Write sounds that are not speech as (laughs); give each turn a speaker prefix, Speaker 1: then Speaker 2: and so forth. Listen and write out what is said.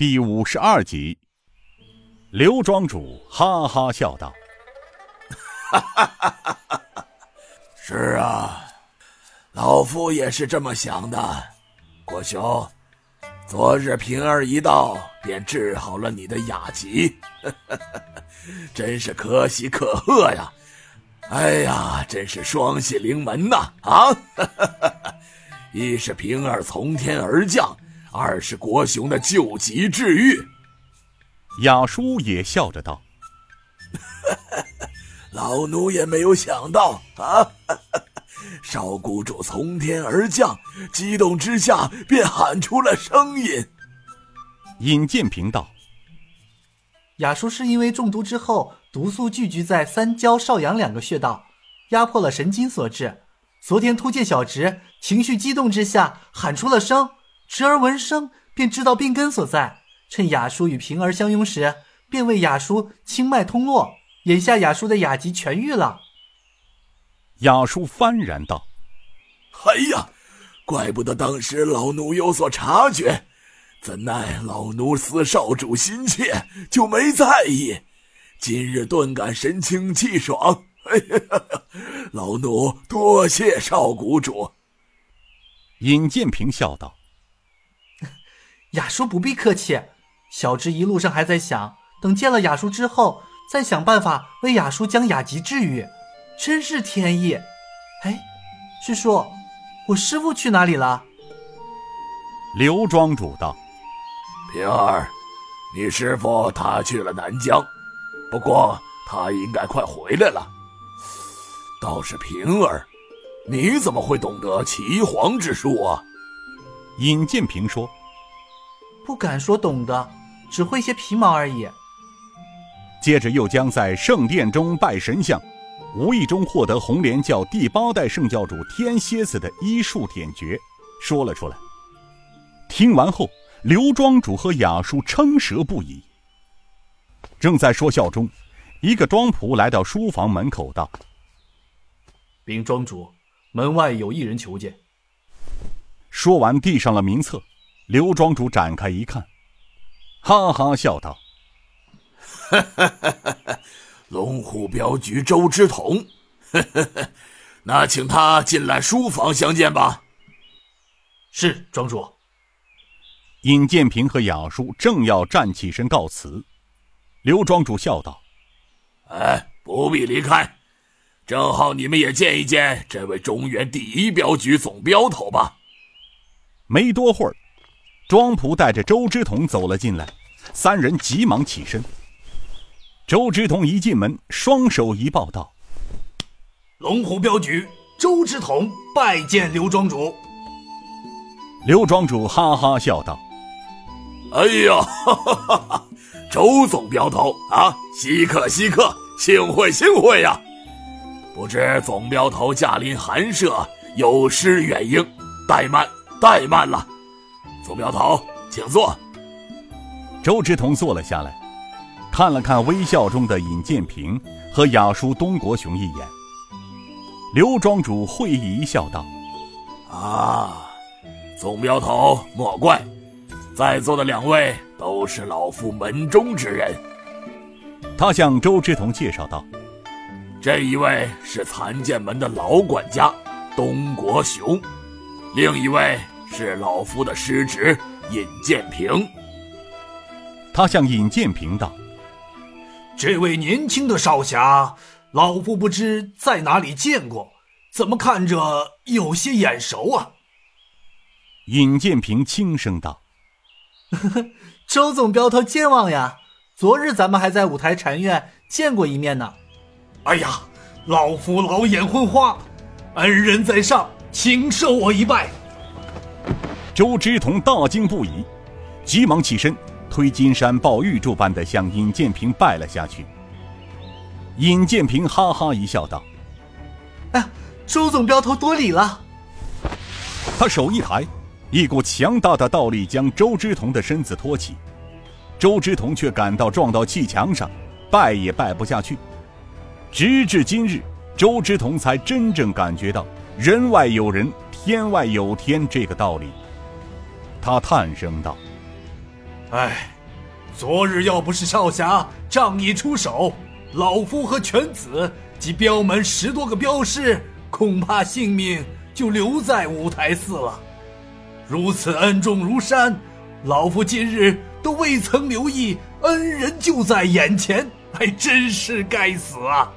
Speaker 1: 第五十二集，刘庄主哈哈笑道：“
Speaker 2: 哈哈哈哈哈！是啊，老夫也是这么想的。国兄，昨日平儿一到，便治好了你的雅疾，(laughs) 真是可喜可贺呀！哎呀，真是双喜临门呐！啊，(laughs) 一是平儿从天而降。”二是国雄的救急治愈，
Speaker 1: 雅叔也笑着道：(laughs) “
Speaker 2: 老奴也没有想到啊，(laughs) 少谷主从天而降，激动之下便喊出了声音。”
Speaker 1: 尹建平道：“
Speaker 3: 雅叔是因为中毒之后，毒素聚集在三焦、少阳两个穴道，压迫了神经所致。昨天突见小侄情绪激动之下喊出了声。”侄儿闻声便知道病根所在，趁雅叔与平儿相拥时，便为雅叔清脉通络。眼下雅叔的雅疾痊愈了。
Speaker 1: 雅叔幡然道：“
Speaker 2: 哎呀，怪不得当时老奴有所察觉，怎奈老奴思少主心切，就没在意。今日顿感神清气爽。哎呀，老奴多谢少谷主。”
Speaker 1: 尹建平笑道。
Speaker 3: 雅叔不必客气，小侄一路上还在想，等见了雅叔之后，再想办法为雅叔将雅集治愈，真是天意。哎，师叔，我师傅去哪里了？
Speaker 1: 刘庄主道：“
Speaker 2: 平儿，你师傅他去了南疆，不过他应该快回来了。倒是平儿，你怎么会懂得岐黄之术啊？”
Speaker 1: 尹建平说。
Speaker 3: 不敢说懂得，只会些皮毛而已。
Speaker 1: 接着又将在圣殿中拜神像，无意中获得红莲教第八代圣教主天蝎子的医术点诀说了出来。听完后，刘庄主和雅叔称舌不已。正在说笑中，一个庄仆来到书房门口道：“
Speaker 4: 禀庄主，门外有一人求见。”
Speaker 1: 说完，递上了名册。刘庄主展开一看，哈哈笑道：“
Speaker 2: 龙虎镖局周之统，(laughs) 那请他进来书房相见吧。”
Speaker 4: 是庄主。
Speaker 1: 尹建平和雅叔正要站起身告辞，刘庄主笑道：“
Speaker 2: 哎，不必离开，正好你们也见一见这位中原第一镖局总镖头吧。”
Speaker 1: 没多会儿。庄仆带着周之同走了进来，三人急忙起身。周之同一进门，双手一抱道：“
Speaker 5: 龙虎镖局周之同拜见刘庄主。”
Speaker 1: 刘庄主哈哈笑道：“
Speaker 2: 哎呀，哈哈哈哈周总镖头啊，稀客稀客，幸会幸会呀！不知总镖头驾临寒舍，有失远迎，怠慢怠慢了。”总镖头，请坐。
Speaker 1: 周之同坐了下来，看了看微笑中的尹建平和雅叔东国雄一眼。刘庄主会意一笑，道：“
Speaker 2: 啊，总镖头莫怪，在座的两位都是老夫门中之人。”
Speaker 1: 他向周之同介绍道：“
Speaker 2: 这一位是残剑门的老管家东国雄，另一位。”是老夫的师侄尹建平。
Speaker 1: 他向尹建平道：“
Speaker 5: 这位年轻的少侠，老夫不知在哪里见过，怎么看着有些眼熟啊？”
Speaker 1: 尹建平轻声道：“ (laughs)
Speaker 3: 周总镖头健忘呀！昨日咱们还在五台禅院见过一面呢。”
Speaker 5: 哎呀，老夫老眼昏花，恩人在上，请受我一拜。
Speaker 1: 周之同大惊不已，急忙起身，推金山抱玉柱般的向尹建平拜了下去。尹建平哈哈一笑，道：“
Speaker 3: 哎，周总镖头多礼了。”
Speaker 1: 他手一抬，一股强大的倒力将周之同的身子托起，周之同却感到撞到气墙上，拜也拜不下去。直至今日，周之同才真正感觉到“人外有人，天外有天”这个道理。他叹声道：“
Speaker 3: 唉，昨日要不是少侠仗义出手，老夫和犬子及镖门十多个镖师，恐怕性命就留在五台寺了。如此恩重如山，老夫今日都未曾留意，恩人就在眼前，还真是该死啊！